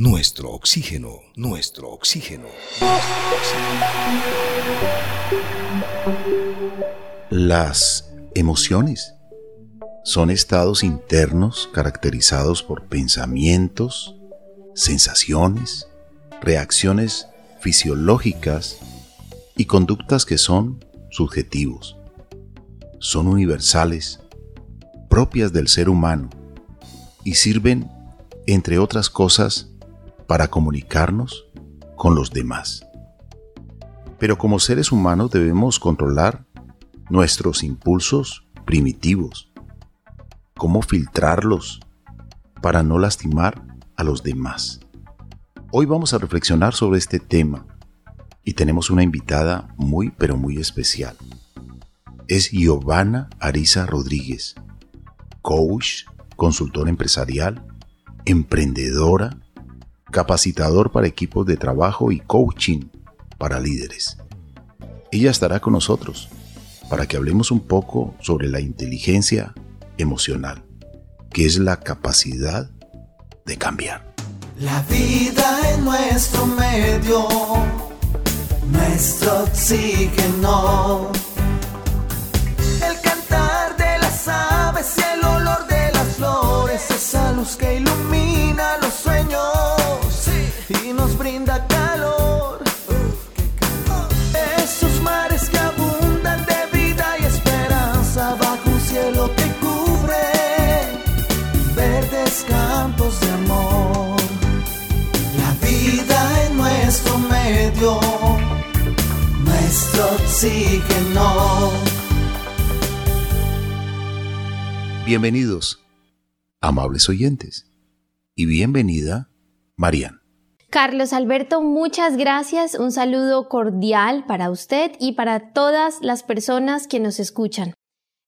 nuestro oxígeno, nuestro oxígeno. Las emociones son estados internos caracterizados por pensamientos, sensaciones, reacciones fisiológicas y conductas que son subjetivos. Son universales, propias del ser humano y sirven, entre otras cosas, para comunicarnos con los demás. Pero como seres humanos debemos controlar nuestros impulsos primitivos, cómo filtrarlos para no lastimar a los demás. Hoy vamos a reflexionar sobre este tema y tenemos una invitada muy pero muy especial. Es Giovanna Arisa Rodríguez, coach, consultora empresarial, emprendedora capacitador para equipos de trabajo y coaching para líderes. Ella estará con nosotros para que hablemos un poco sobre la inteligencia emocional, que es la capacidad de cambiar. La vida en nuestro medio, nuestro oxígeno. El cantar de las aves y el olor de las flores, esa luz que ilumina los sueños y nos brinda calor. Esos mares que abundan de vida y esperanza bajo un cielo que cubre verdes campos de amor. La vida en nuestro medio, nuestro oxígeno. Bienvenidos, amables oyentes, y bienvenida, Marian. Carlos Alberto, muchas gracias. Un saludo cordial para usted y para todas las personas que nos escuchan.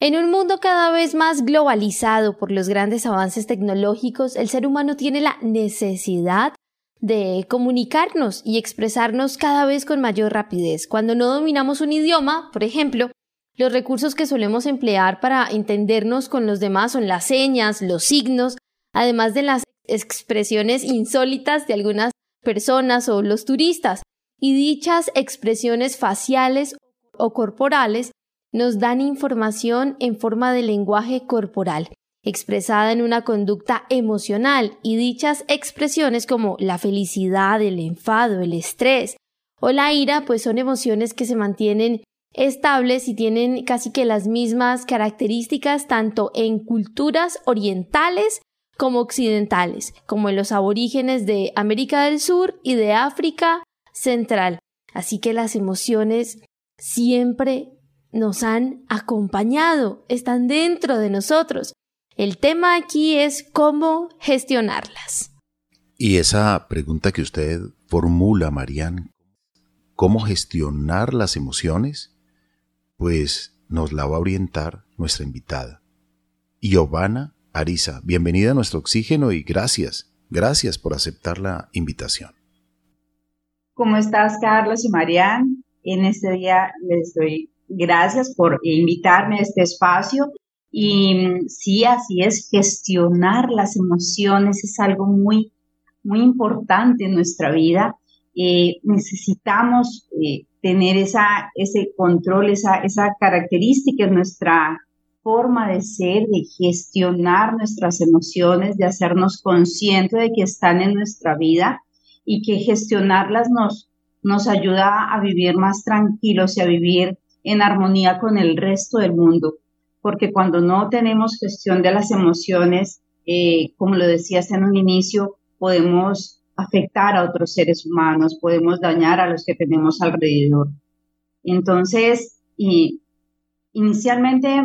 En un mundo cada vez más globalizado por los grandes avances tecnológicos, el ser humano tiene la necesidad de comunicarnos y expresarnos cada vez con mayor rapidez. Cuando no dominamos un idioma, por ejemplo, los recursos que solemos emplear para entendernos con los demás son las señas, los signos, además de las expresiones insólitas de algunas personas o los turistas, y dichas expresiones faciales o corporales nos dan información en forma de lenguaje corporal, expresada en una conducta emocional, y dichas expresiones como la felicidad, el enfado, el estrés o la ira, pues son emociones que se mantienen estables y tienen casi que las mismas características tanto en culturas orientales como occidentales, como en los aborígenes de América del Sur y de África Central. Así que las emociones siempre nos han acompañado, están dentro de nosotros. El tema aquí es cómo gestionarlas. Y esa pregunta que usted formula, Marian, ¿cómo gestionar las emociones? Pues nos la va a orientar nuestra invitada, Giovanna Arisa, bienvenida a nuestro oxígeno y gracias, gracias por aceptar la invitación. ¿Cómo estás, Carlos y Marian? En este día les doy gracias por invitarme a este espacio. Y mm, sí, así es, gestionar las emociones es algo muy, muy importante en nuestra vida. Eh, necesitamos eh, tener esa, ese control, esa, esa característica en nuestra forma de ser, de gestionar nuestras emociones, de hacernos conscientes de que están en nuestra vida y que gestionarlas nos, nos ayuda a vivir más tranquilos y a vivir en armonía con el resto del mundo. Porque cuando no tenemos gestión de las emociones, eh, como lo decías en un inicio, podemos afectar a otros seres humanos, podemos dañar a los que tenemos alrededor. Entonces, y, inicialmente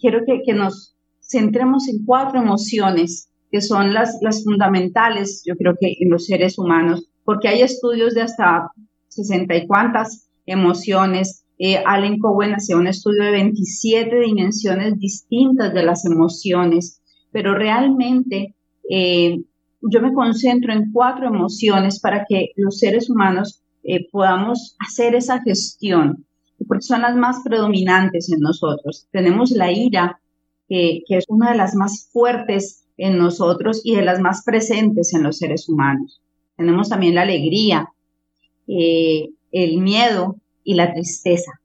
quiero que, nos centremos en cuatro emociones que son las, fundamentales, yo creo que en los seres humanos, porque hay estudios de hasta 60 y cuantas emociones. Eh, Allen Cowen hacía un estudio de 27 dimensiones distintas de las emociones, pero realmente eh, yo me concentro en cuatro emociones para que los seres humanos eh, podamos hacer esa gestión porque son las más predominantes en nosotros. Tenemos la ira, que, es una de las más fuertes en nosotros y de las más presentes en los seres humanos. tenemos también la alegría, eh, el miedo y la tristeza.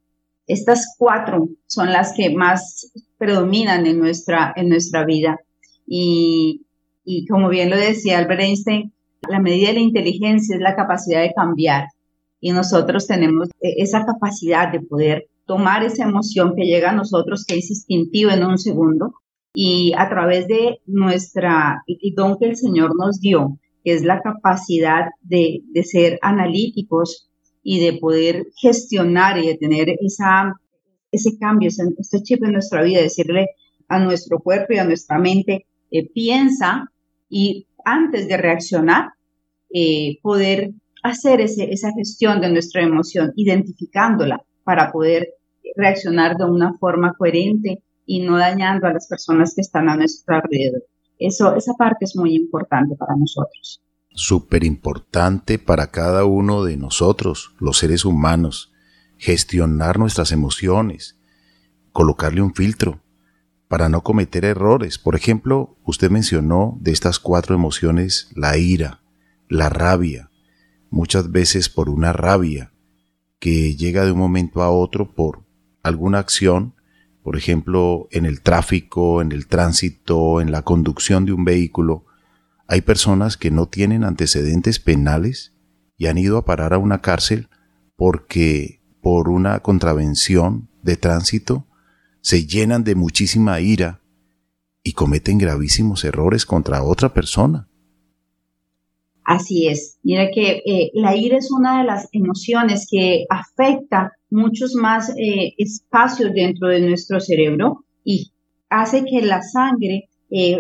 Estas cuatro son las que más predominan en nuestra, en nuestra vida. Y, y como bien lo decía Albert Einstein, la medida de la inteligencia es la capacidad de cambiar. Y nosotros tenemos e, esa capacidad de poder tomar esa emoción que llega a nosotros, que es instintiva en un segundo, y a través de nuestra y don que el Señor nos dio, que es la capacidad de, de ser analíticos y de poder gestionar y de tener esa, ese cambio, ese, chip en nuestra vida, decirle a nuestro cuerpo y a nuestra mente, eh, piensa y antes de reaccionar, eh, poder hacer ese, esa gestión de nuestra emoción, identificándola para poder reaccionar de una forma coherente y no dañando a las personas que están a nuestro alrededor. Eso, esa parte es muy importante para nosotros. Súper importante para cada uno de nosotros, los seres humanos, gestionar nuestras emociones, colocarle un filtro para no cometer errores. Por ejemplo, usted mencionó de estas cuatro emociones la ira, la rabia, muchas veces por una rabia que llega de un momento a otro por alguna acción por ejemplo, en el tráfico, en el tránsito, en la conducción de un vehículo, hay personas que no tienen antecedentes penales y han ido a parar a una cárcel porque por una contravención de tránsito se llenan de muchísima ira y cometen gravísimos errores contra otra persona. Así es. Mira que eh, la ira es una de las emociones que afecta muchos más eh, espacios dentro de nuestro cerebro y hace que la sangre eh,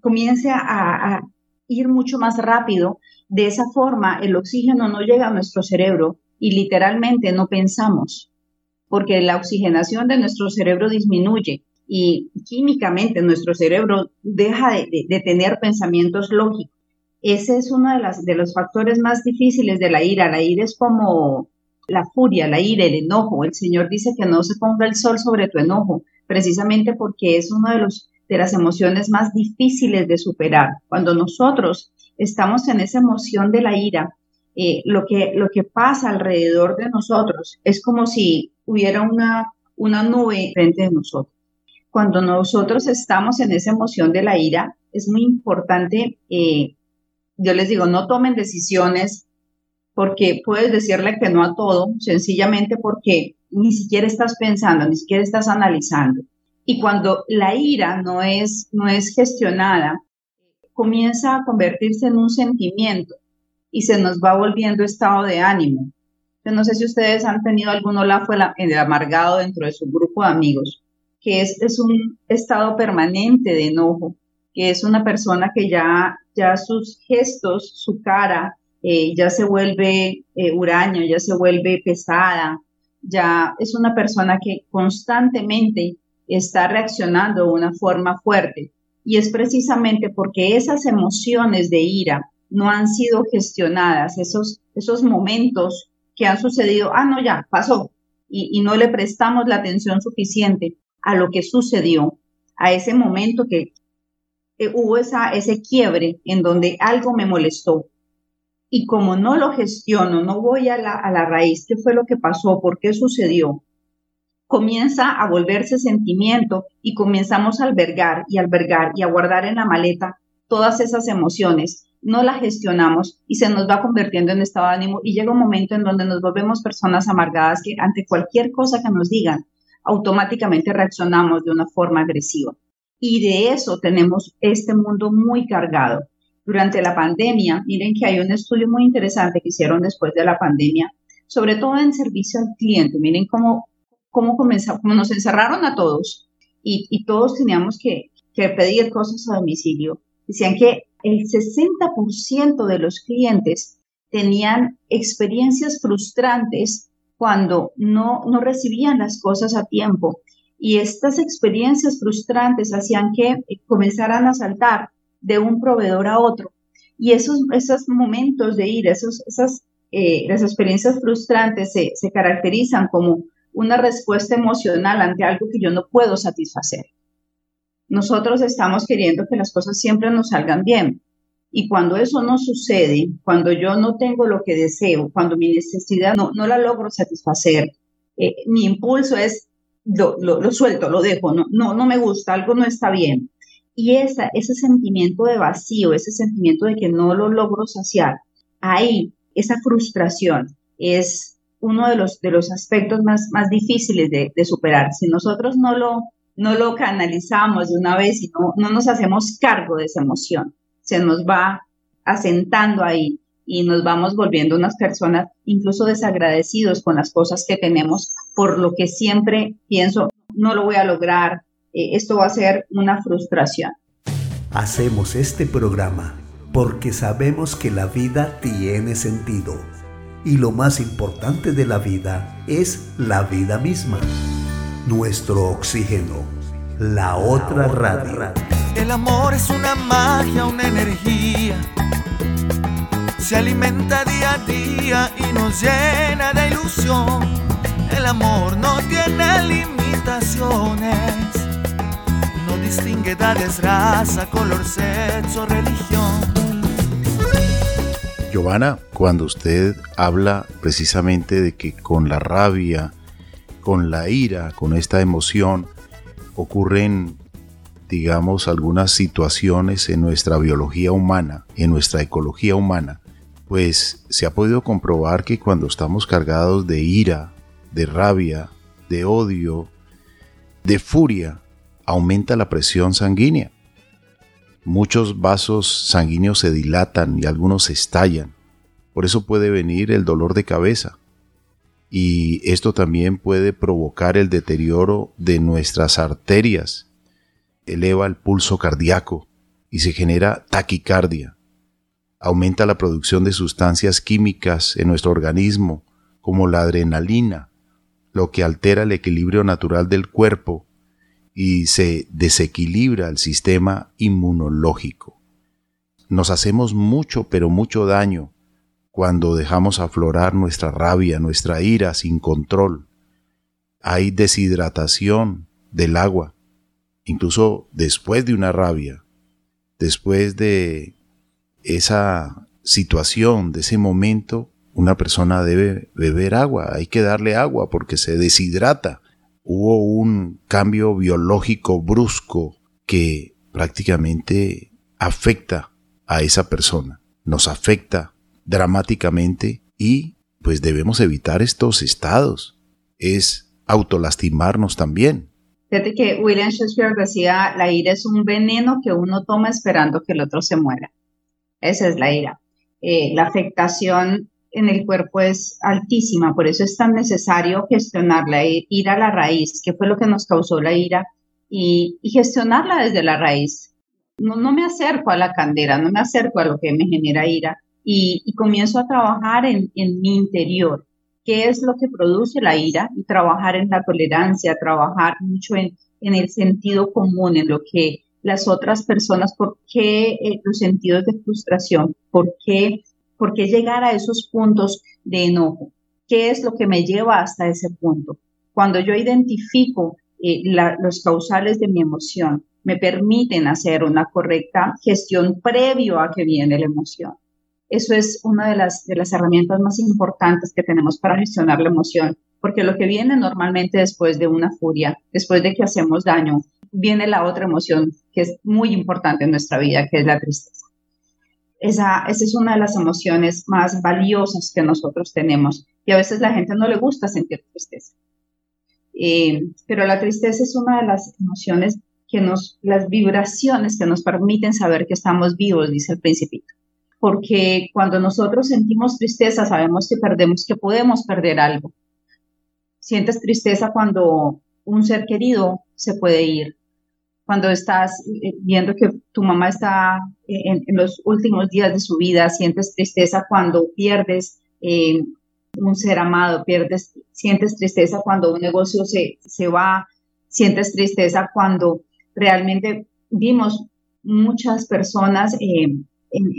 comience a, ir mucho más rápido. De esa forma, el oxígeno no llega a nuestro cerebro y literalmente no pensamos, porque la oxigenación de nuestro cerebro disminuye y químicamente nuestro cerebro deja de tener pensamientos lógicos ese es uno de, las, los factores más difíciles de la ira. La ira es como la furia, la ira, el enojo. El Señor dice que no se ponga el sol sobre tu enojo, precisamente porque es una de, las emociones más difíciles de superar. Cuando nosotros estamos en esa emoción de la ira, eh, lo, que, pasa alrededor de nosotros es como si hubiera una, una nube frente de nosotros. Cuando nosotros estamos en esa emoción de la ira, es muy importante eh, yo les digo, no tomen decisiones porque puedes decirle que no a todo, sencillamente porque ni siquiera estás pensando, ni siquiera estás analizando. Y cuando la ira no es, no es gestionada, comienza a convertirse en un sentimiento y se nos va volviendo estado de ánimo. Yo no sé si ustedes han tenido algún olafo el amargado dentro de su grupo de amigos, que es, es un estado permanente de enojo, que es una persona que ya, ya sus gestos, su cara, eh, ya se vuelve eh, huraño, ya se vuelve pesada, ya es una persona que constantemente está reaccionando de una forma fuerte. Y es precisamente porque esas emociones de ira no han sido gestionadas, esos, esos momentos que han sucedido, ah, no, ya, pasó, y, y no le prestamos la atención suficiente a lo que sucedió, a ese momento que eh, hubo esa, ese quiebre en donde algo me molestó. Y como no lo gestiono, no voy a la, a la raíz, qué fue lo que pasó, por qué sucedió, comienza a volverse sentimiento y comenzamos a albergar y albergar y a guardar en la maleta todas esas emociones. No las gestionamos y se nos va convirtiendo en estado de ánimo y llega un momento en donde nos volvemos personas amargadas que ante cualquier cosa que nos digan, automáticamente reaccionamos de una forma agresiva y de eso tenemos este mundo muy cargado. Durante la pandemia, miren que hay un estudio muy interesante que hicieron después de la pandemia, sobre todo en servicio al cliente. Miren cómo, cómo, comenzó, cómo nos encerraron a todos y, y todos teníamos que, que pedir cosas a domicilio. Decían que el 60% de los clientes tenían experiencias frustrantes cuando no, no recibían las cosas a tiempo y estas experiencias frustrantes hacían que eh, comenzaran a saltar de un proveedor a otro. Y esos, esos momentos de ira, esos, esas eh, experiencias frustrantes se, se caracterizan como una respuesta emocional ante algo que yo no puedo satisfacer. Nosotros estamos queriendo que las cosas siempre nos salgan bien, Y cuando eso no sucede, cuando yo no tengo lo que deseo, cuando mi necesidad no, no la logro satisfacer, eh, mi impulso es, lo, lo, suelto, lo dejo, no, no, no me gusta, algo no está bien. Y ese sentimiento de vacío, ese sentimiento de que no lo logro saciar, ahí, esa frustración es uno de los, de los aspectos más, más difíciles de, de superar. Si nosotros no lo, no lo canalizamos de una vez y no, no nos hacemos cargo de esa emoción, se nos va asentando ahí y nos vamos volviendo unas personas incluso desagradecidos con las cosas que tenemos, por lo que siempre pienso, no lo voy a lograr, eh, esto va a ser una frustración. Hacemos este programa porque sabemos que la vida tiene sentido y lo más importante de la vida es la vida misma, nuestro oxígeno, la otra radio. El amor es una magia, una energía. Se alimenta día a día y nos llena de ilusión. El amor no tiene limitaciones. No distingue edades, raza, color, sexo, religión. Giovanna, cuando usted habla precisamente de que con la rabia, con la ira, con esta emoción, ocurren digamos, algunas situaciones en nuestra biología humana, en nuestra ecología humana, pues se ha podido comprobar que cuando estamos cargados de ira, de rabia, de odio, de furia, aumenta la presión sanguínea. Muchos vasos sanguíneos se dilatan y algunos estallan. Por eso puede venir el dolor de cabeza. Y esto también puede provocar el deterioro de nuestras arterias eleva el pulso cardíaco y se genera taquicardia. Aumenta la producción de sustancias químicas en nuestro organismo, como la adrenalina, lo que altera el equilibrio natural del cuerpo y se desequilibra el sistema inmunológico. Nos hacemos mucho, pero mucho daño cuando dejamos aflorar nuestra rabia, nuestra ira sin control. Hay deshidratación del agua incluso después de una rabia, después de esa situación, de ese momento, una persona debe beber agua, hay que darle agua porque se deshidrata. Hubo un cambio biológico brusco que prácticamente afecta a esa persona, nos afecta dramáticamente y pues debemos evitar estos estados. Es autolastimarnos también. Fíjate que William Shakespeare decía, la ira es un veneno que uno toma esperando que el otro se muera. Esa es la ira. Eh, la afectación en el cuerpo es altísima, por eso es tan necesario gestionarla, ir a la raíz, qué fue lo que nos causó la ira, y, gestionarla desde la raíz. No, me acerco a la candela, no me acerco a lo que me genera ira, y, comienzo a trabajar en, en mi interior qué es lo que produce la ira y trabajar en la tolerancia, trabajar mucho en, en el sentido común, en lo que las otras personas, por qué eh, los sentidos de frustración, por qué, por qué llegar a esos puntos de enojo, qué es lo que me lleva hasta ese punto. Cuando yo identifico eh, los causales de mi emoción, me permiten hacer una correcta gestión previo a que viene la emoción. Eso es una de las, de las herramientas más importantes que tenemos para gestionar la emoción, porque lo que viene normalmente después de una furia, después de que hacemos daño, viene la otra emoción que es muy importante en nuestra vida, que es la tristeza. Esa, esa es una de las emociones más valiosas que nosotros tenemos y a veces la gente no le gusta sentir tristeza. Eh, pero la tristeza es una de las emociones que nos, las vibraciones que nos permiten saber que estamos vivos, dice el principito porque cuando nosotros sentimos tristeza sabemos que perdemos, que podemos perder algo. Sientes tristeza cuando un ser querido se puede ir, cuando estás eh, viendo que tu mamá está eh, en, los últimos días de su vida, sientes tristeza cuando pierdes eh, un ser amado, pierdes, sientes tristeza cuando un negocio se, se va, sientes tristeza cuando realmente vimos muchas personas en,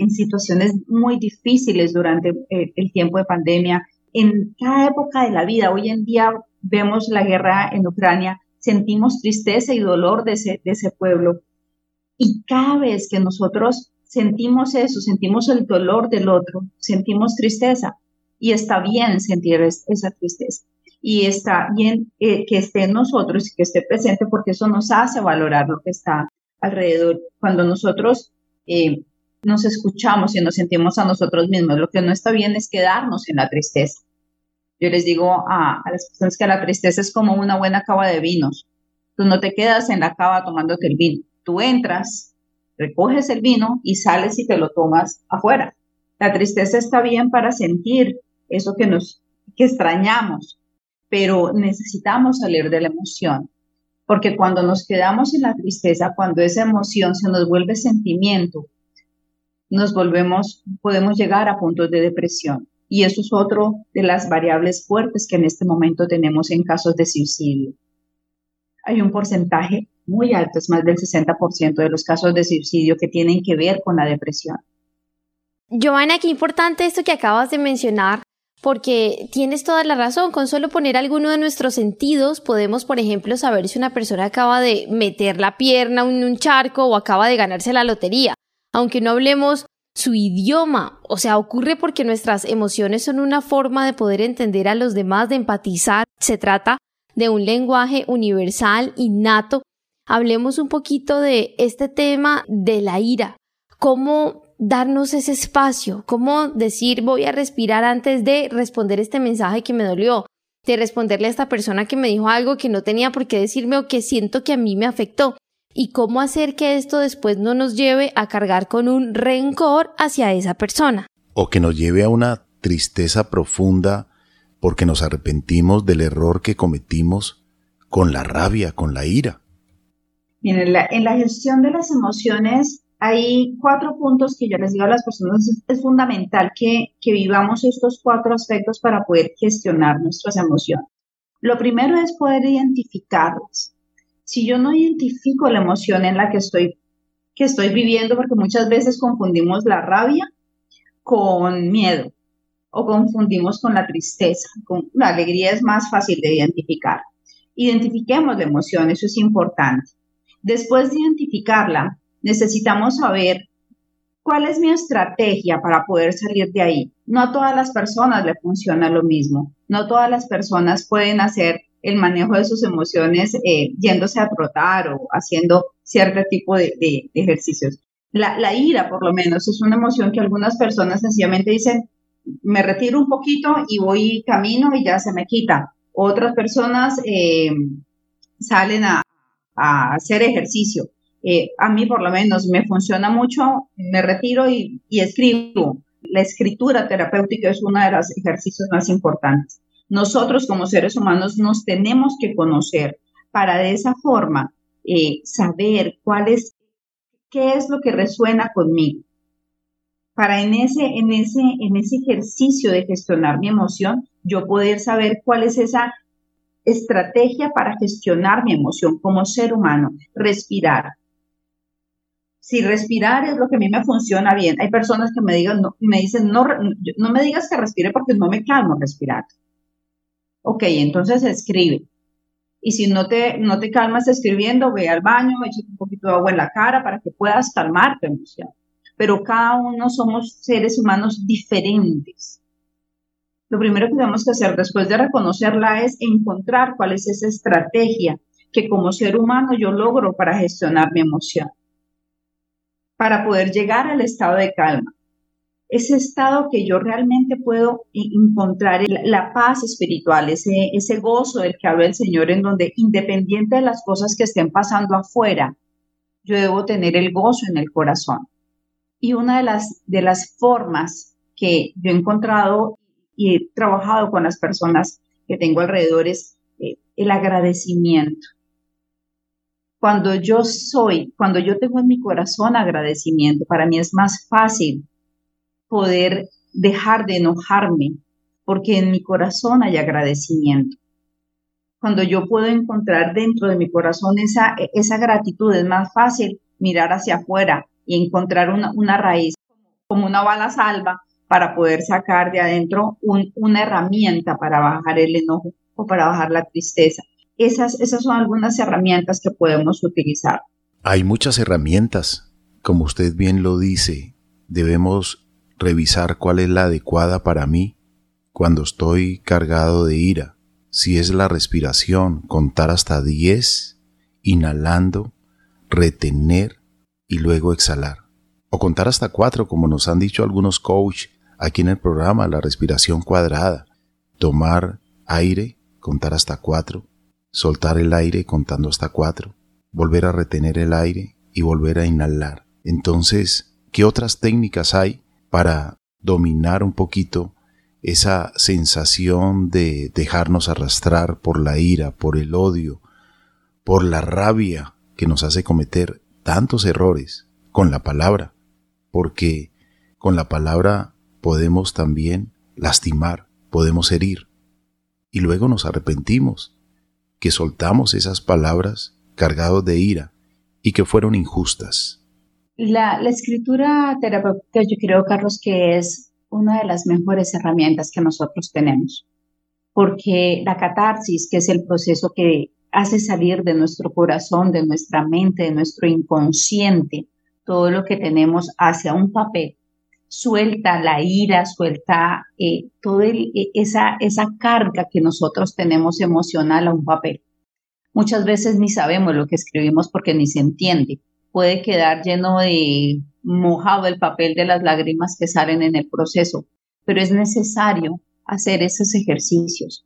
situaciones muy difíciles durante el, tiempo de pandemia. En cada época de la vida, hoy en día vemos la guerra en Ucrania, sentimos tristeza y dolor de ese, pueblo. Y cada vez que nosotros sentimos eso, sentimos el dolor del otro, sentimos tristeza y está bien sentir esa tristeza y está bien eh, que esté en nosotros y que esté presente porque eso nos hace valorar lo que está alrededor. Cuando nosotros eh, nos escuchamos y nos sentimos a nosotros mismos, lo que no está bien es quedarnos en la tristeza. Yo les digo a, las personas que la tristeza es como una buena cava de vinos. Tú no te quedas en la cava tomándote el vino. Tú entras, recoges el vino y sales y te lo tomas afuera. La tristeza está bien para sentir eso que nos que extrañamos, pero necesitamos salir de la emoción, porque cuando nos quedamos en la tristeza, cuando esa emoción se nos vuelve sentimiento, nos volvemos, podemos llegar a puntos de depresión. Y eso es otro de las variables fuertes que en este momento tenemos en casos de suicidio. Hay un porcentaje muy alto, es más del 60% de los casos de suicidio que tienen que ver con la depresión. Joana, qué importante esto que acabas de mencionar, porque tienes toda la razón, con solo poner alguno de nuestros sentidos podemos, por ejemplo, saber si una persona acaba de meter la pierna en un charco o acaba de ganarse la lotería, aunque no hablemos su idioma, o sea, ocurre porque nuestras emociones son una forma de poder entender a los demás, de empatizar, se trata de un lenguaje universal, innato. Hablemos un poquito de este tema de la ira, cómo darnos ese espacio, cómo decir voy a respirar antes de responder este mensaje que me dolió, de responderle a esta persona que me dijo algo que no tenía por qué decirme o que siento que a mí me afectó, y cómo hacer que esto después no nos lleve a cargar con un rencor hacia esa persona. O que nos lleve a una tristeza profunda porque nos arrepentimos del error que cometimos con la rabia, con la ira. en la, en la gestión de las emociones hay cuatro puntos que yo les digo a las personas, es, fundamental que, que vivamos estos cuatro aspectos para poder gestionar nuestras emociones. Lo primero es poder identificarlas. Si yo no identifico la emoción en la que estoy, que estoy viviendo, porque muchas veces confundimos la rabia con miedo o confundimos con la tristeza. Con, la alegría es más fácil de identificar. Identifiquemos la emoción, eso es importante. Después de identificarla, necesitamos saber cuál es mi estrategia para poder salir de ahí. No a todas las personas le funciona lo mismo. No todas las personas pueden hacer el manejo de sus emociones eh, yéndose a trotar o haciendo cierto tipo de, ejercicios. La, ira, por lo menos, es una emoción que algunas personas sencillamente dicen, me retiro un poquito y voy camino y ya se me quita. Otras personas eh, salen a, hacer ejercicio eh, a mí por lo menos me funciona mucho, me retiro y, escribo. La escritura terapéutica es uno de los ejercicios más importantes. Nosotros como seres humanos nos tenemos que conocer para de esa forma eh, saber cuál qué es lo que resuena conmigo. Para en ese, en, ese, en ese ejercicio de gestionar mi emoción, yo poder saber cuál es esa estrategia para gestionar mi emoción como ser humano. Respirar, si respirar es lo que a mí me funciona bien. Hay personas que me digan, me dicen, no, no me digas que respire porque no me calmo respirar. Ok, entonces escribe. Y si no te, no te calmas escribiendo, ve al baño, echa un poquito de agua en la cara para que puedas calmar tu emoción. Pero cada uno somos seres humanos diferentes. Lo primero que tenemos que hacer después de reconocerla es encontrar cuál es esa estrategia que como ser humano yo logro para gestionar mi emoción para poder llegar al estado de calma. Ese estado que yo realmente puedo encontrar la paz espiritual, ese, ese gozo del que habla el Señor, en donde independiente de las cosas que estén pasando afuera, yo debo tener el gozo en el corazón. Y una de las, de las formas que yo he encontrado y he trabajado con las personas que tengo alrededor es eh, el agradecimiento. Cuando yo soy, cuando yo tengo en mi corazón agradecimiento, para mí es más fácil poder dejar de enojarme, porque en mi corazón hay agradecimiento. Cuando yo puedo encontrar dentro de mi corazón esa, esa gratitud, es más fácil mirar hacia afuera y encontrar una, una raíz como una bala salva para poder sacar de adentro una herramienta para bajar el enojo o para bajar la tristeza. Esas, esas son algunas herramientas que podemos utilizar. Hay muchas herramientas, como usted bien lo dice, debemos revisar cuál es la adecuada para mí cuando estoy cargado de ira. Si es la respiración, contar hasta 10, inhalando, retener y luego exhalar. O contar hasta 4, como nos han dicho algunos coach aquí en el programa, la respiración cuadrada. Tomar aire, contar hasta 4, soltar el aire contando hasta 4, volver a retener el aire y volver a inhalar. Entonces, ¿qué otras técnicas hay para dominar un poquito esa sensación de dejarnos arrastrar por la ira, por el odio, por la rabia que nos hace cometer tantos errores con la palabra? Porque con la palabra podemos también lastimar, podemos herir. Y luego nos arrepentimos, que soltamos esas palabras cargados de ira y que fueron injustas. La, escritura terapéutica yo creo, Carlos, que es una de las mejores herramientas que nosotros tenemos, porque la catarsis, que es el proceso que hace salir de nuestro corazón, de nuestra mente, de nuestro inconsciente, todo lo que tenemos hacia un papel, suelta la ira, suelta eh, toda e, esa, esa carga que nosotros tenemos emocional a un papel. Muchas veces ni sabemos lo que escribimos porque ni se entiende puede quedar lleno de mojado el papel de las lágrimas que salen en el proceso, pero es necesario hacer esos ejercicios.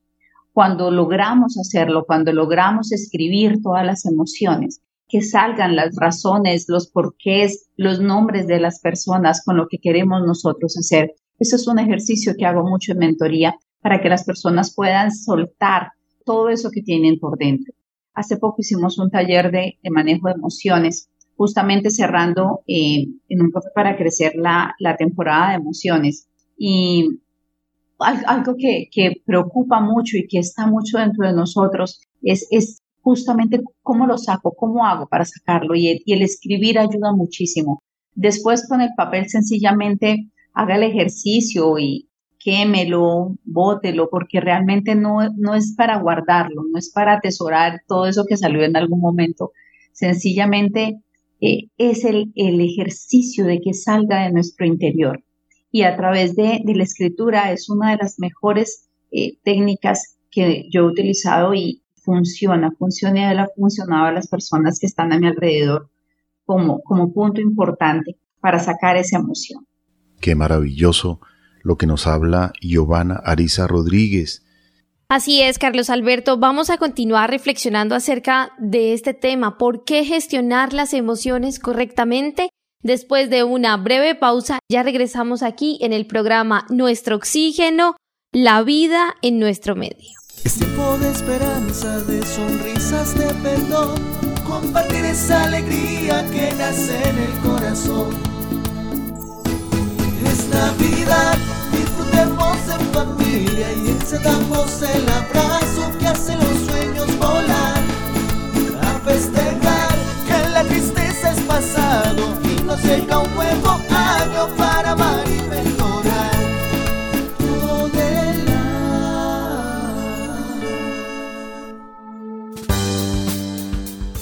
Cuando logramos hacerlo, cuando logramos escribir todas las emociones, que salgan las razones, los porqués, los nombres de las personas con lo que queremos nosotros hacer. Eso es un ejercicio que hago mucho en mentoría para que las personas puedan soltar todo eso que tienen por dentro. Hace poco hicimos un taller de, manejo de emociones justamente cerrando eh, en un café para crecer la, temporada de emociones. Y algo que, preocupa mucho y que está mucho dentro de nosotros es, es justamente cómo lo saco, cómo hago para sacarlo. Y el, escribir ayuda muchísimo. Después con el papel sencillamente haga el ejercicio y quémelo, bótelo, porque realmente no, no es para guardarlo, no es para atesorar todo eso que salió en algún momento. Sencillamente eh, es el, ejercicio de que salga de nuestro interior. Y a través de, la escritura es una de las mejores eh, técnicas que yo he utilizado y funciona, funciona y ha funcionado a las personas que están a mi alrededor como, como punto importante para sacar esa emoción. Qué maravilloso lo que nos habla Giovanna Arisa Rodríguez Así es, Carlos Alberto. Vamos a continuar reflexionando acerca de este tema, por qué gestionar las emociones correctamente. Después de una breve pausa, ya regresamos aquí en el programa Nuestro Oxígeno, la vida en nuestro medio. Es tiempo de esperanza, de sonrisas, de perdón, compartir esa alegría que nace en el corazón. Es Navidad disfrutemos en familia y encendamos el abrazo que hace los sueños volar. A festejar que la tristeza es pasado y nos llega un nuevo año para amar y mejorar.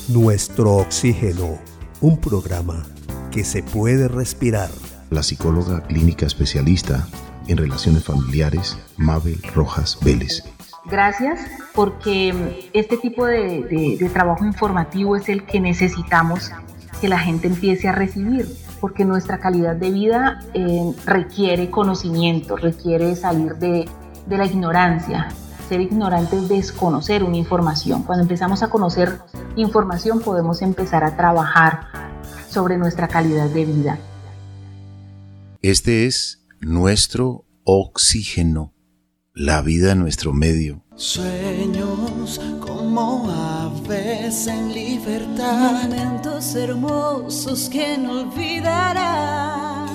Nuestro oxígeno, un programa que se puede respirar. La psicóloga clínica especialista en Relaciones Familiares, Mabel Rojas Vélez. Gracias, porque este tipo de, trabajo informativo es el que necesitamos que la gente empiece a recibir, porque nuestra calidad de vida eh, requiere conocimiento, requiere salir de, de la ignorancia. Ser ignorante es desconocer una información. Cuando empezamos a conocer información podemos empezar a trabajar sobre nuestra calidad de vida. Este es nuestro oxígeno, la vida en nuestro medio. Sueños como aves en libertad. Momentos hermosos que no olvidarás.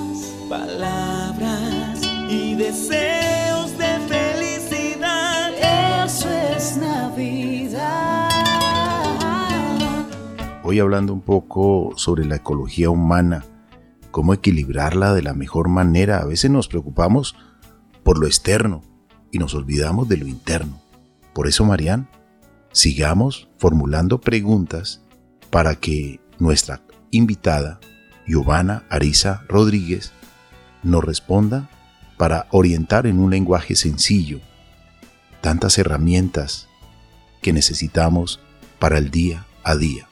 Palabras y deseos de felicidad. Eso es Navidad. Hoy hablando un poco sobre la ecología humana cómo equilibrarla de la mejor manera. A veces nos preocupamos por lo externo y nos olvidamos de lo interno. Por eso, Marían, sigamos formulando preguntas para que nuestra invitada Giovanna Arisa Rodríguez nos responda para orientar en un lenguaje sencillo tantas herramientas que necesitamos para el día a día,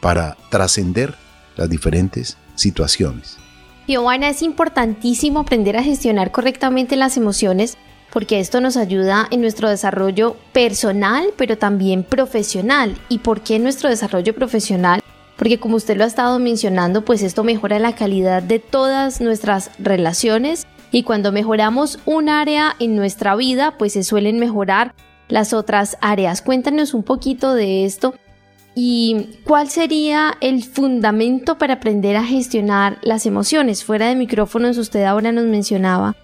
para trascender las diferentes situaciones. Giovanna, es importantísimo aprender a gestionar correctamente las emociones porque esto nos ayuda en nuestro desarrollo personal, pero también profesional. ¿Y por qué nuestro desarrollo profesional? Porque como usted lo ha estado mencionando, pues esto mejora la calidad de todas nuestras relaciones y cuando mejoramos un área en nuestra vida, pues se suelen mejorar las otras áreas. Cuéntanos un poquito de esto y cuál sería el fundamento para aprender a gestionar las emociones. Fuera de micrófonos, usted ahora nos mencionaba,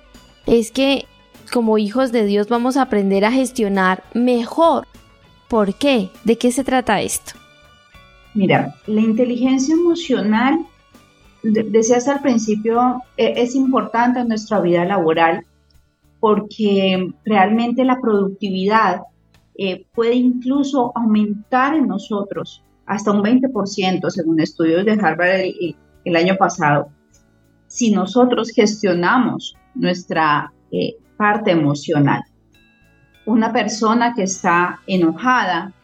es que como hijos de Dios vamos a aprender a gestionar mejor. ¿Por qué? ¿De qué se trata esto? Mira, la inteligencia emocional decías al principio, e, es importante en nuestra vida laboral porque realmente la productividad eh, puede incluso aumentar en nosotros hasta un 20%, según estudios de Harvard el, año pasado, si nosotros gestionamos nuestra eh, parte emocional. Una persona que está enojada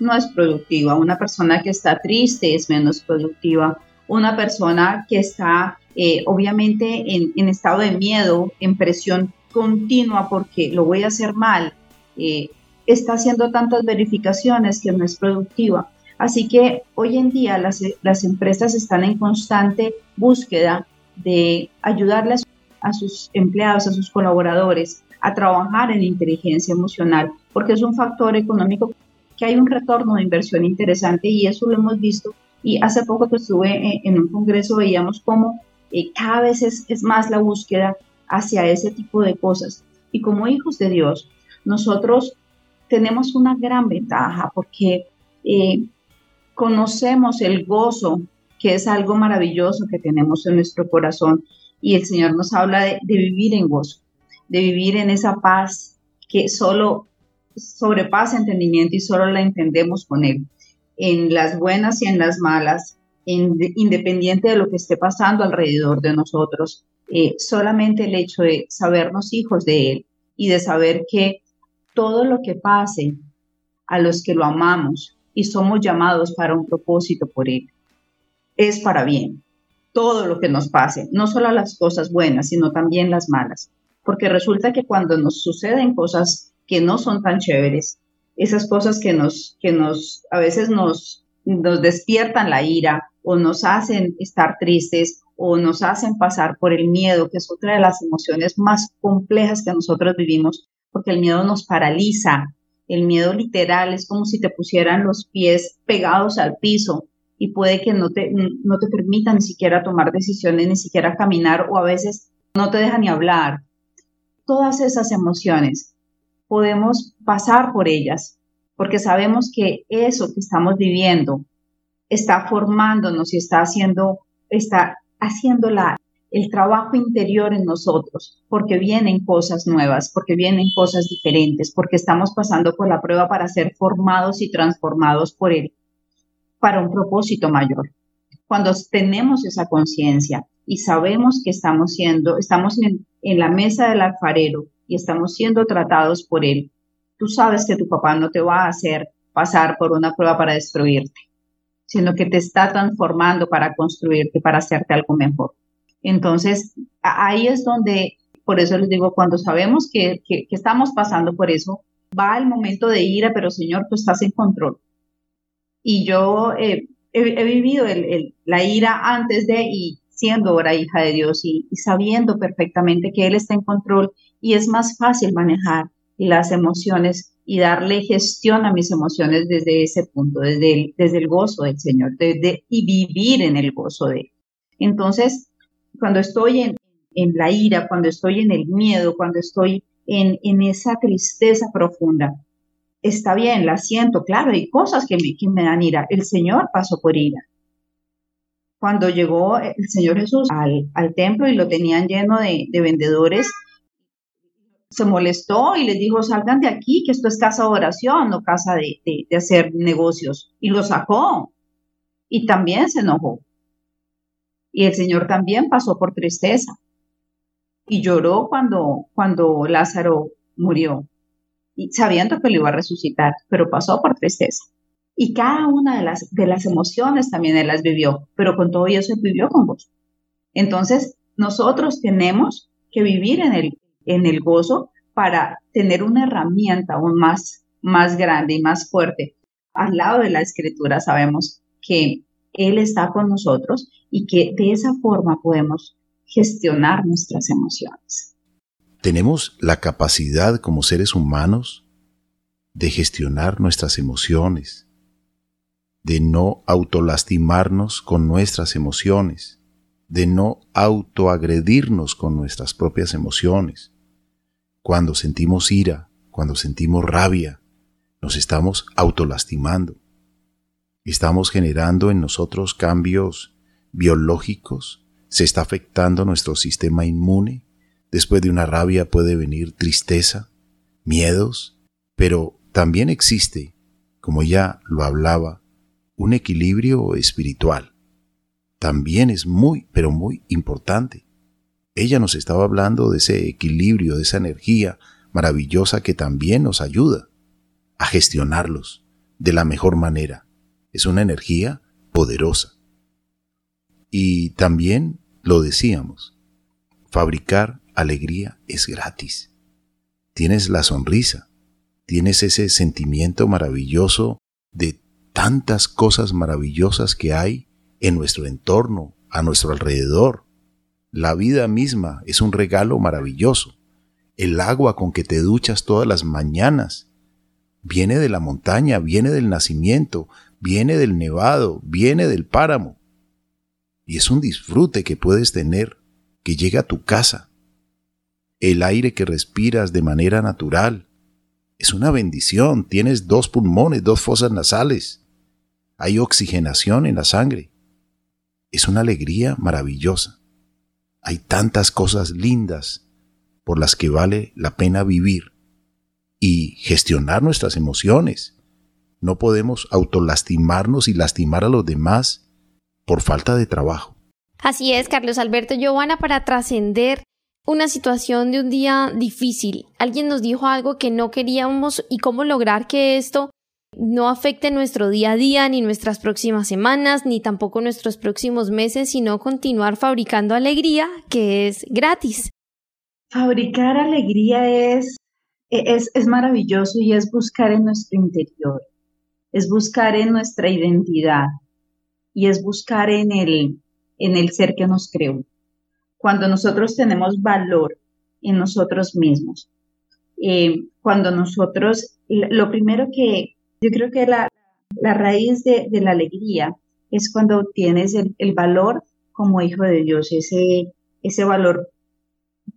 no es productiva, una persona que está triste es menos productiva, una persona que está eh, obviamente en, estado de miedo, en presión continua porque lo voy a hacer mal, eh, está haciendo tantas verificaciones que no es productiva. Así que hoy en día las, las empresas están en constante búsqueda de ayudarles a sus empleados, a sus colaboradores a trabajar en inteligencia emocional, porque es un factor económico que hay un retorno de inversión interesante y eso lo hemos visto y hace poco que estuve en un congreso veíamos cómo eh, cada vez es, más la búsqueda hacia ese tipo de cosas. Y como hijos de Dios, nosotros tenemos una gran ventaja porque eh, conocemos el gozo, que es algo maravilloso que tenemos en nuestro corazón. Y el Señor nos habla de, vivir en gozo, de vivir en esa paz que solo sobrepasa entendimiento y solo la entendemos con Él en las buenas y en las malas, independiente de lo que esté pasando alrededor de nosotros. Eh, solamente el hecho de sabernos hijos de Él y de saber que todo lo que pase a los que lo amamos y somos llamados para un propósito por Él, es para bien. Todo lo que nos pase, no solo las cosas buenas, sino también las malas. Porque resulta que cuando nos suceden cosas que no son tan chéveres, esas cosas que nos, que nos, a veces nos, nos despiertan la ira o nos hacen estar tristes o nos hacen pasar por el miedo, que es otra de las emociones más complejas que nosotros vivimos, porque el miedo nos paraliza. El miedo literal es como si te pusieran los pies pegados al piso y puede que no te, no te permita ni siquiera tomar decisiones, ni siquiera caminar o a veces no te deja ni hablar. Todas esas emociones podemos pasar por ellas, porque sabemos que eso que estamos viviendo está formándonos y está haciendo, está haciendo la, el trabajo interior en nosotros, porque vienen cosas nuevas, porque vienen cosas diferentes, porque estamos pasando por la prueba para ser formados y transformados por Él, para un propósito mayor. Cuando tenemos esa conciencia y sabemos que estamos siendo, estamos en, en la mesa del alfarero y estamos siendo tratados por Él, tú sabes que tu papá no te va a hacer pasar por una prueba para destruirte, sino que te está transformando para construirte, para hacerte algo mejor. Entonces, ahí es donde, por eso les digo, cuando sabemos que, estamos pasando por eso, va el momento de ira, pero Señor, tú estás en control. Y yo eh, he, vivido la ira antes de y siendo ahora hija de Dios y, sabiendo perfectamente que Él está en control y es más fácil manejar las emociones y darle gestión a mis emociones desde ese punto, desde el, desde el gozo del Señor desde, y vivir en el gozo de Él. Entonces, cuando estoy en, en la ira, cuando estoy en el miedo, cuando estoy en, en esa tristeza profunda, está bien, la siento, claro, hay cosas que me, que me dan ira. El Señor pasó por ira cuando llegó el Señor Jesús al, templo y lo tenían lleno de, vendedores, se molestó y les dijo, salgan de aquí, que esto es casa de oración, no casa de, de hacer negocios. Y lo sacó. Y también se enojó. Y el Señor también pasó por tristeza y lloró cuando, cuando Lázaro murió, y sabiendo que lo iba a resucitar, pero pasó por tristeza. Y cada una de las, de las emociones también él las vivió, pero con todo eso vivió con gozo. Entonces, nosotros tenemos que vivir en el, en el gozo para tener una herramienta aún más, más grande y más fuerte. Al lado de la escritura sabemos que Él está con nosotros y que de esa forma podemos gestionar nuestras emociones. Tenemos la capacidad como seres humanos de gestionar nuestras emociones, de no autolastimarnos con nuestras emociones, de no autoagredirnos con nuestras propias emociones. Cuando sentimos ira, cuando sentimos rabia, nos estamos autolastimando. Estamos generando en nosotros cambios biológicos se está afectando nuestro sistema inmune. Después de una rabia puede venir tristeza, miedos, pero también existe, como ya lo hablaba, un equilibrio espiritual. También es muy, pero muy importante. Ella nos estaba hablando de ese equilibrio, de esa energía maravillosa que también nos ayuda a gestionarlos de la mejor manera. Es una energía poderosa. Y también lo decíamos, fabricar alegría es gratis. Tienes la sonrisa, tienes ese sentimiento maravilloso de tantas cosas maravillosas que hay en nuestro entorno, a nuestro alrededor. La vida misma es un regalo maravilloso. El agua con que te duchas todas las mañanas viene de la montaña, viene del nacimiento, viene del nevado, viene del páramo. Y es un disfrute que puedes tener que llega a tu casa. El aire que respiras de manera natural es una bendición. Tienes dos pulmones, dos fosas nasales. Hay oxigenación en la sangre. Es una alegría maravillosa. Hay tantas cosas lindas por las que vale la pena vivir y gestionar nuestras emociones. No podemos autolastimarnos y lastimar a los demás por falta de trabajo. Así es, Carlos Alberto Giovanna, para trascender una situación de un día difícil. Alguien nos dijo algo que no queríamos y cómo lograr que esto no afecte nuestro día a día, ni nuestras próximas semanas, ni tampoco nuestros próximos meses, sino continuar fabricando alegría, que es gratis. Fabricar alegría es, es, es maravilloso y es buscar en nuestro interior, es buscar en nuestra identidad, y es buscar en el, en el ser que nos creó. Cuando nosotros tenemos valor en nosotros mismos, eh, cuando nosotros, lo primero que yo creo que la, la raíz de, la alegría es cuando tienes el, el, valor como hijo de Dios, ese, ese valor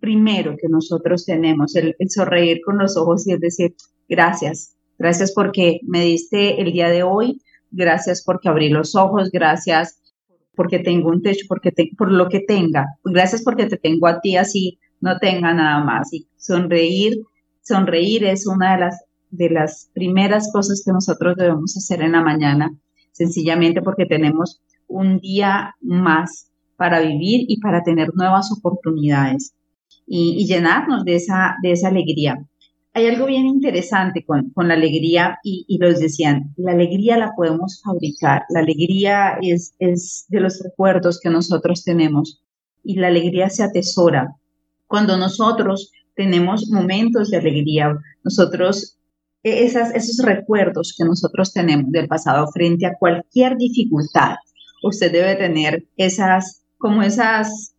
primero que nosotros tenemos, el, el sonreír con los ojos y es decir, gracias, gracias porque me diste el día de hoy gracias porque abrí los ojos, gracias porque tengo un techo, porque por lo que tenga, gracias porque te tengo a ti así, no tenga nada más. Y sonreír, sonreír es una de las, de las primeras cosas que nosotros debemos hacer en la mañana, sencillamente porque tenemos un día más para vivir y para tener nuevas oportunidades y, y llenarnos de esa, de esa alegría hay algo bien interesante con, la alegría y, y, los decían, la alegría la podemos fabricar, la alegría es, es de los recuerdos que nosotros tenemos y la alegría se atesora. Cuando nosotros tenemos momentos de alegría, nosotros, e, esas, esos recuerdos que nosotros tenemos del pasado frente a cualquier dificultad, usted debe tener esas, como esas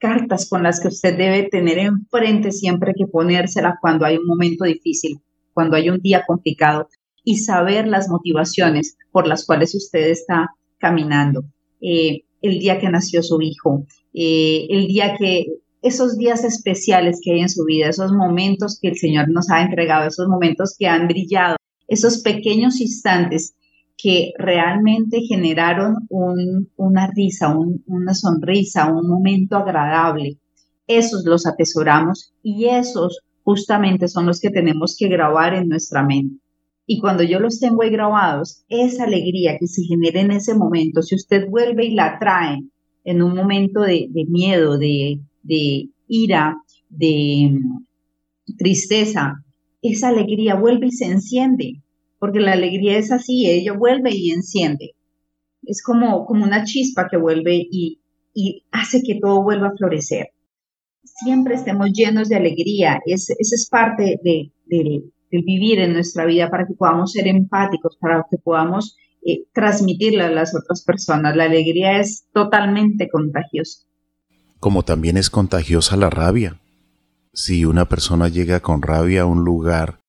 cartas con las que usted debe tener enfrente siempre que ponérsela cuando hay un momento difícil, cuando hay un día complicado y saber las motivaciones por las cuales usted está caminando. Eh, el día que nació su hijo, eh, el día que, esos días especiales que hay en su vida, esos momentos que el Señor nos ha entregado, esos momentos que han brillado, esos pequeños instantes que realmente generaron una risa, una sonrisa, un momento agradable. Esos los atesoramos y esos justamente son los que tenemos que grabar en nuestra mente. Y cuando yo los tengo grabados, esa alegría que se genera en ese momento, si usted vuelve y la trae en un momento de, miedo, de, de ira, de mm, tristeza, esa alegría vuelve y se enciende, porque la alegría es así, ella vuelve y enciende. Es como, como una chispa que vuelve y, hace que todo vuelva a florecer. Siempre estemos llenos de alegría, es, esa es parte de, del vivir en nuestra vida para que podamos ser empáticos, para que podamos eh, transmitirla a las otras personas. La alegría es totalmente contagiosa. Como también es contagiosa la rabia. Si una persona llega con rabia a un lugar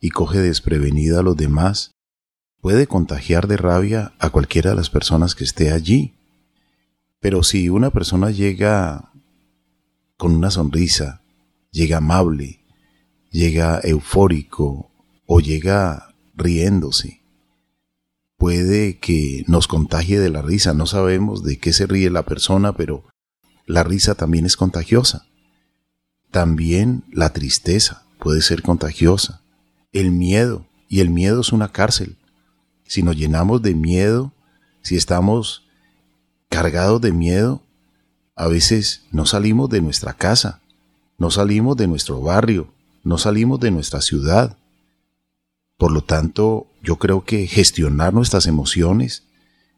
y coge desprevenida a los demás, puede contagiar de rabia a cualquiera de las personas que esté allí. Pero si una persona llega con una sonrisa, llega amable, llega eufórico o llega riéndose, puede que nos contagie de la risa. No sabemos de qué se ríe la persona, pero la risa también es contagiosa. También la tristeza puede ser contagiosa. El miedo, y el miedo es una cárcel. Si nos llenamos de miedo, si estamos cargados de miedo, a veces no salimos de nuestra casa, no salimos de nuestro barrio, no salimos de nuestra ciudad. Por lo tanto, yo creo que gestionar nuestras emociones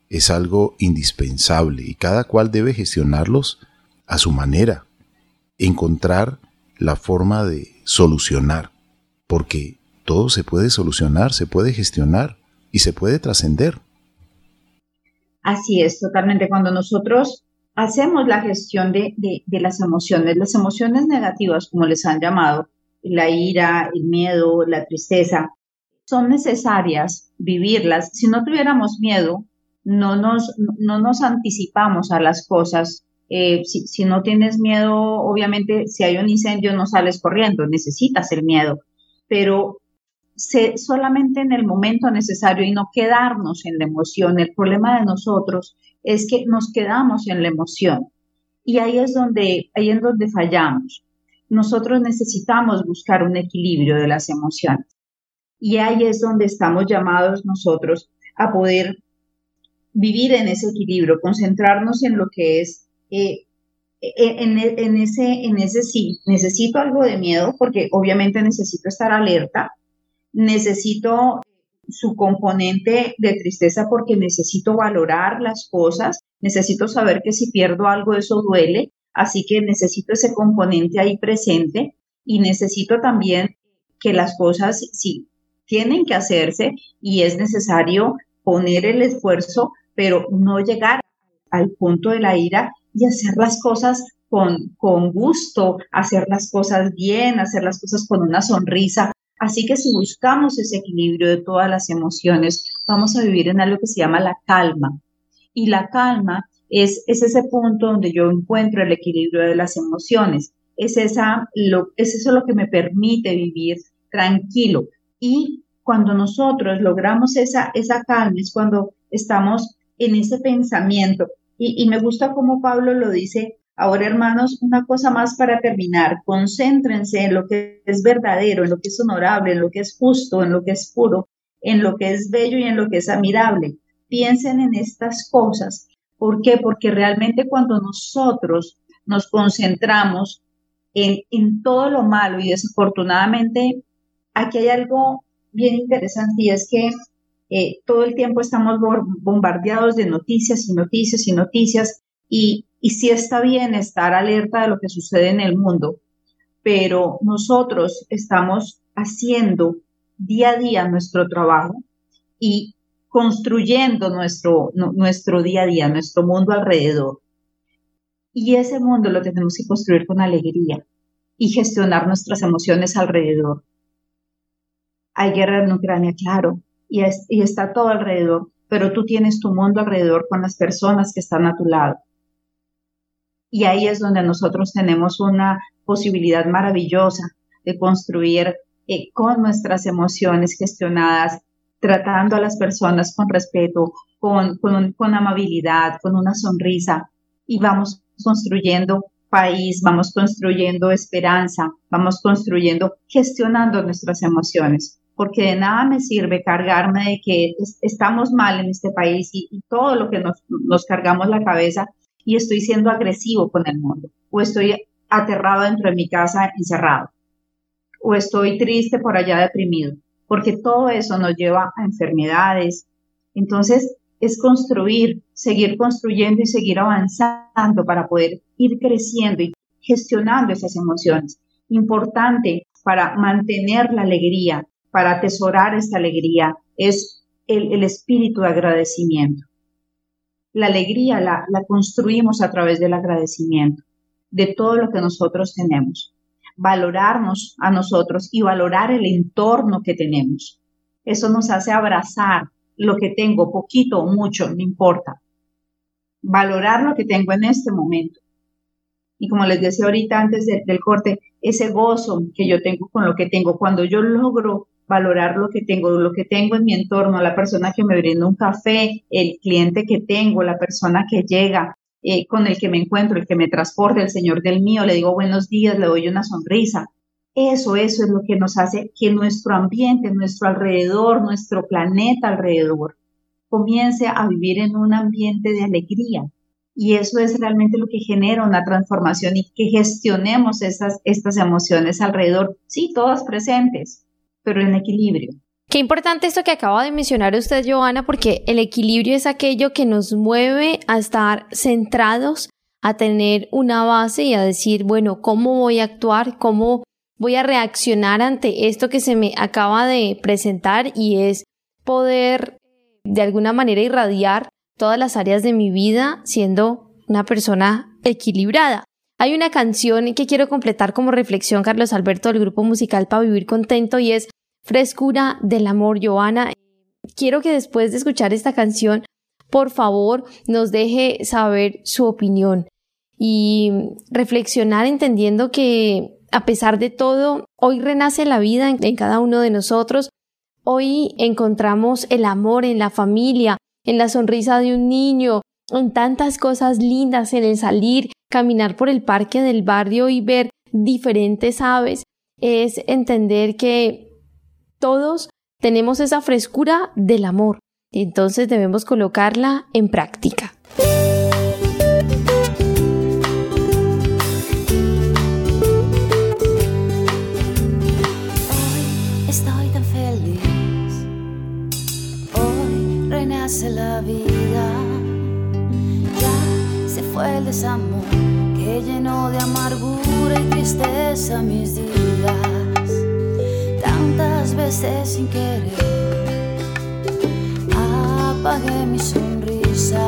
es algo indispensable y cada cual debe gestionarlos a su manera, encontrar la forma de solucionar, porque todo se puede solucionar, se puede gestionar y se puede trascender. Así es, totalmente. Cuando nosotros hacemos la gestión de, de, las emociones, las emociones negativas, como les han llamado, la ira, el miedo, la tristeza, son necesarias vivirlas. Si no tuviéramos miedo, no nos, no nos anticipamos a las cosas. Eh, si, no tienes miedo, obviamente, si hay un incendio, no sales corriendo, necesitas el miedo, pero solamente en el momento necesario y no quedarnos en la emoción. El problema de nosotros es que nos quedamos en la emoción y ahí es donde, ahí es donde fallamos. Nosotros necesitamos buscar un equilibrio de las emociones. Y ahí es donde estamos llamados nosotros a poder vivir en ese equilibrio, concentrarnos en lo que es, eh, e, en, ese, en ese sí, necesito algo de miedo porque obviamente necesito estar alerta, necesito su componente de tristeza porque necesito valorar las cosas, necesito saber que si pierdo algo eso duele, así que necesito ese componente ahí presente y necesito también que las cosas, si tienen que hacerse y es necesario poner el esfuerzo, pero no llegar al punto de la ira y hacer las cosas con, con gusto, hacer las cosas bien, hacer las cosas con una sonrisa. Así que si buscamos ese equilibrio de todas las emociones, vamos a vivir en algo que se llama la calma. Y la calma es, es ese punto donde yo encuentro el equilibrio de las emociones. Es, esa, lo, es eso lo que me permite vivir tranquilo. Y cuando nosotros logramos esa, esa calma, es cuando estamos en ese pensamiento. Y, y me gusta como Pablo lo dice, ahora hermanos, una cosa más para terminar, concéntrense en lo que es verdadero, en lo que es honorable, en lo que es justo, en lo que es puro, en lo que es bello y en lo que es admirable. Piensen en estas cosas. ¿Por qué? Porque realmente cuando nosotros nos concentramos en, en todo lo malo y desafortunadamente aquí hay algo bien interesante y es que eh, todo el tiempo estamos bombardeados de noticias y noticias y noticias y, y sí está bien estar alerta de lo que sucede en el mundo, pero nosotros estamos haciendo día a día nuestro trabajo y construyendo nuestro, nuestro día a día, nuestro mundo alrededor. Y ese mundo lo tenemos que construir con alegría y gestionar nuestras emociones alrededor hay guerra en Ucrania, claro, y, y está todo alrededor, pero tú tienes tu mundo alrededor con las personas que están a tu lado. Y ahí es donde nosotros tenemos una posibilidad maravillosa de construir eh, con nuestras emociones gestionadas, tratando a las personas con respeto, con, con, con amabilidad, con una sonrisa, y vamos construyendo país, vamos construyendo esperanza, vamos construyendo, gestionando nuestras emociones. Porque de nada me sirve cargarme de que estamos mal en este país y, todo lo que nos, cargamos la cabeza y estoy siendo agresivo con el mundo, o estoy aterrado dentro de mi casa encerrado, o estoy triste por allá deprimido, porque todo eso nos lleva a enfermedades. Entonces, es construir, seguir construyendo y seguir avanzando para poder ir creciendo y gestionando esas emociones. Importante para mantener la alegría, para atesorar esta alegría, es el, espíritu de agradecimiento. La alegría la, la construimos a través del agradecimiento de todo lo que nosotros tenemos. Valorarnos a nosotros y valorar el entorno que tenemos. Eso nos hace abrazar lo que tengo, poquito o mucho, no importa. Valorar lo que tengo en este momento. Y como les decía ahorita antes del corte, ese gozo que yo tengo con lo que tengo, cuando yo logro valorar lo que tengo, lo que tengo en mi entorno, la persona que me brinda un café, el cliente que tengo, la persona que llega, eh, con el que me encuentro, el que me transporta, el Señor del mío, le digo buenos días, le doy una sonrisa. Eso, eso es lo que nos hace que nuestro ambiente, nuestro alrededor, nuestro planeta alrededor, comience a vivir en un ambiente de alegría. Y eso es realmente lo que genera una transformación y que gestionemos esas, estas emociones alrededor, sí, todas presentes, pero en equilibrio. Qué importante esto que acaba de mencionar usted, Joana, porque el equilibrio es aquello que nos mueve a estar centrados, a tener una base y a decir, bueno, ¿cómo voy a actuar? ¿Cómo voy a reaccionar ante esto que se me acaba de presentar? Y es poder de alguna manera irradiar todas las áreas de mi vida siendo una persona equilibrada. Hay una canción que quiero completar como reflexión, Carlos Alberto, del grupo musical Para Vivir Contento, y es Frescura del Amor, Joana. Quiero que después de escuchar esta canción, por favor, nos deje saber su opinión y reflexionar entendiendo que a pesar de todo, hoy renace la vida en, cada uno de nosotros. Hoy encontramos el amor en la familia, en la sonrisa de un niño, en tantas cosas lindas, en el salir, caminar por el parque del barrio y ver diferentes aves. Es entender que todos tenemos esa frescura del amor. Entonces debemos colocarla en práctica. Hoy estoy tan feliz. Hoy renace la vida. Ya se fue el desamor que llenó de amargura y tristeza mis días tantas veces sin querer apagué mi sonrisa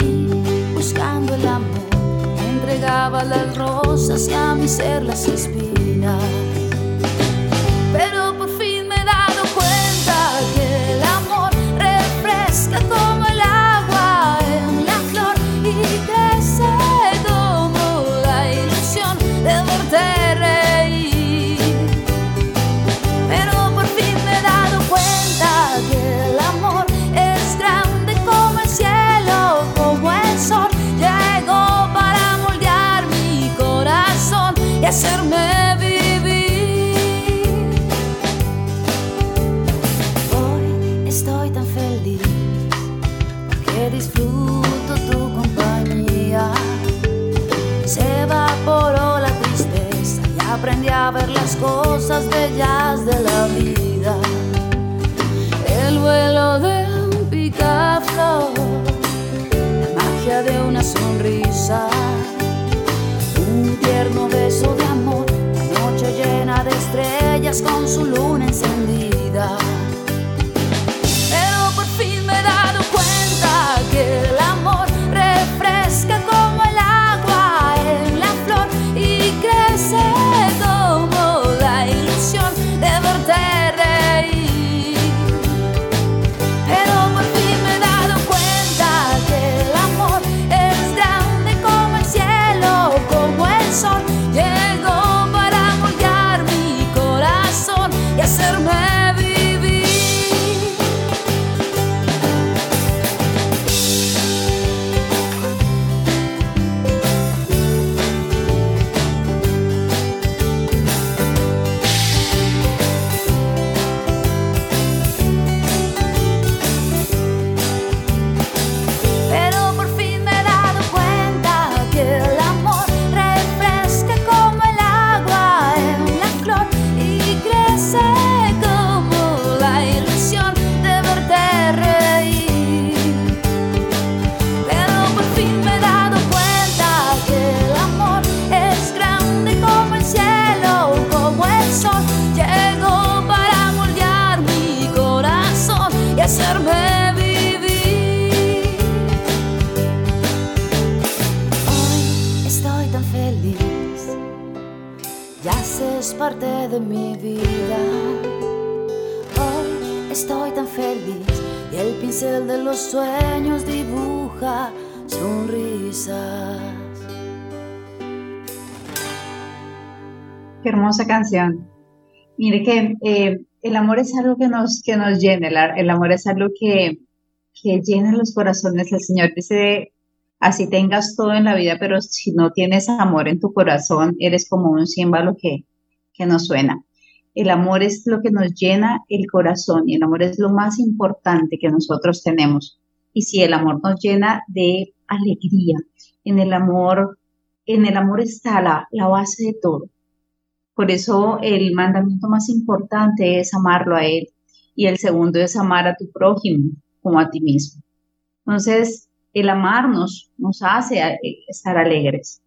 y buscando el amor entregaba las rosas y a mi ser las espinas. Cosas bellas de la vida. El vuelo de un picaflor, la magia de una sonrisa un tierno beso de amor, noche llena de estrellas con su luna encendida. Hermosa canción. Mire que eh, el amor es algo que nos, que nos llena, el, el amor es algo que, que llena los corazones. El Señor dice, así tengas todo en la vida, pero si no tienes amor en tu corazón, eres como un címbalo que, que no suena. El amor es lo que nos llena el corazón y el amor es lo más importante que nosotros tenemos. Y si el amor nos llena de alegría, en el amor, en el amor está la, la base de todo. Por eso el mandamiento más importante es amarlo a Él y el segundo es amar a tu prójimo como a ti mismo. Entonces, el amarnos nos hace eh, estar alegres,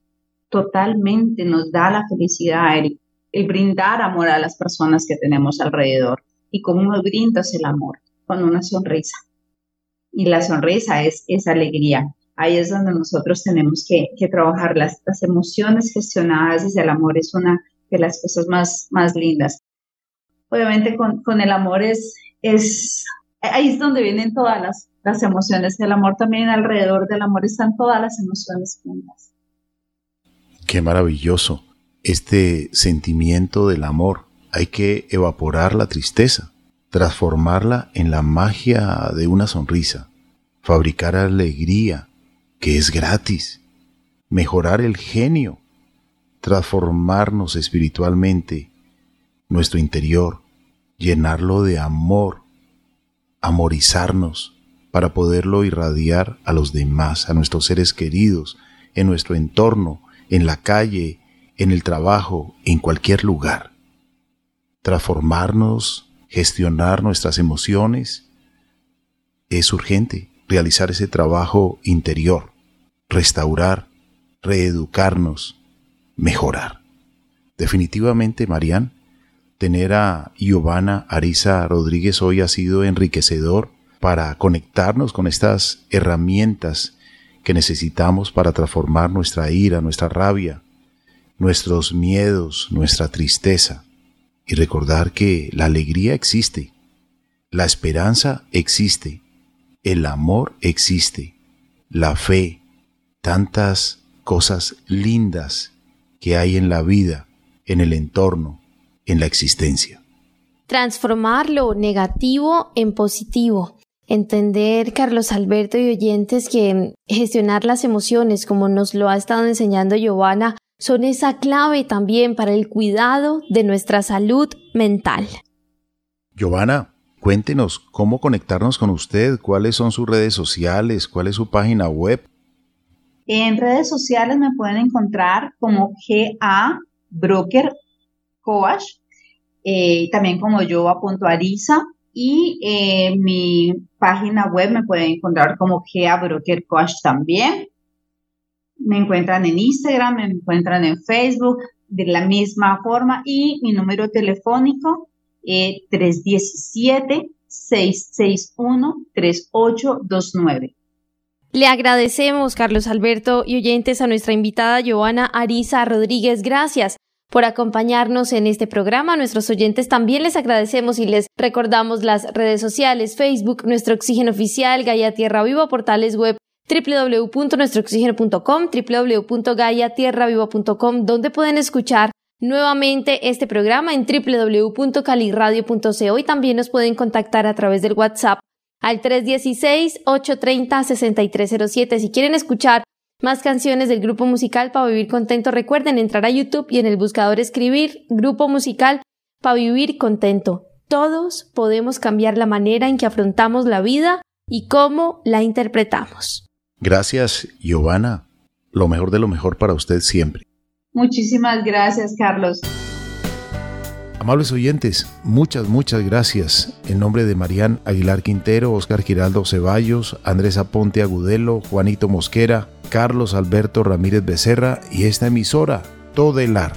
totalmente nos da la felicidad, el, el brindar amor a las personas que tenemos alrededor. ¿Y cómo brindas el amor? Con una sonrisa. Y la sonrisa es, esa alegría. Ahí es donde nosotros tenemos que, que trabajar las, las emociones gestionadas desde el amor. Es una las cosas más, más lindas. Obviamente con, con el amor es, es, ahí es donde vienen todas las, las emociones. El amor también alrededor del amor están todas las emociones juntas. Qué maravilloso. Este sentimiento del amor. Hay que evaporar la tristeza, transformarla en la magia de una sonrisa, fabricar alegría, que es gratis, mejorar el genio, transformarnos espiritualmente, nuestro interior, llenarlo de amor, amorizarnos para poderlo irradiar a los demás, a nuestros seres queridos, en nuestro entorno, en la calle, en el trabajo, en cualquier lugar. Transformarnos, gestionar nuestras emociones, es urgente realizar ese trabajo interior, restaurar, reeducarnos, mejorar. Definitivamente, Marían, tener a Giovanna Arisa Rodríguez hoy ha sido enriquecedor para conectarnos con estas herramientas que necesitamos para transformar nuestra ira, nuestra rabia, nuestros miedos, nuestra tristeza, y recordar que la alegría existe, la esperanza existe, el amor existe, la fe, tantas cosas lindas que hay en la vida, en el entorno, en la existencia. Transformar lo negativo en positivo. Entender, Carlos Alberto y oyentes, que gestionar las emociones, como nos lo ha estado enseñando Giovanna, son esa clave también para el cuidado de nuestra salud mental. Giovanna, cuéntenos cómo conectarnos con usted, cuáles son sus redes sociales, cuál es su página web. En redes sociales me pueden encontrar como GA Broker Coach, eh, también como yo apunto Arisa y eh, mi página web me pueden encontrar como GA Broker Coach también. Me encuentran en Instagram, me encuentran en Facebook de la misma forma y mi número telefónico es 317-661-3829. Le agradecemos, Carlos Alberto y oyentes, a nuestra invitada Joana Arisa Rodríguez. Gracias por acompañarnos en este programa. A nuestros oyentes también les agradecemos y les recordamos las redes sociales, Facebook, Nuestro Oxígeno Oficial, Gaia Tierra Viva, portales web www.nuestrooxígeno.com, www.gaiatierraviva.com, donde pueden escuchar nuevamente este programa en www.caliradio.co y también nos pueden contactar a través del WhatsApp al 316-830-6307. Si quieren escuchar más canciones del grupo musical para vivir contento, recuerden entrar a YouTube y en el buscador escribir grupo musical para vivir contento. Todos podemos cambiar la manera en que afrontamos la vida y cómo la interpretamos. Gracias, Giovanna. Lo mejor de lo mejor para usted siempre. Muchísimas gracias, Carlos. Amables oyentes, muchas, muchas gracias. En nombre de Marían Aguilar Quintero, Oscar Giraldo Ceballos, Andrés Aponte Agudelo, Juanito Mosquera, Carlos Alberto Ramírez Becerra y esta emisora, Todelar.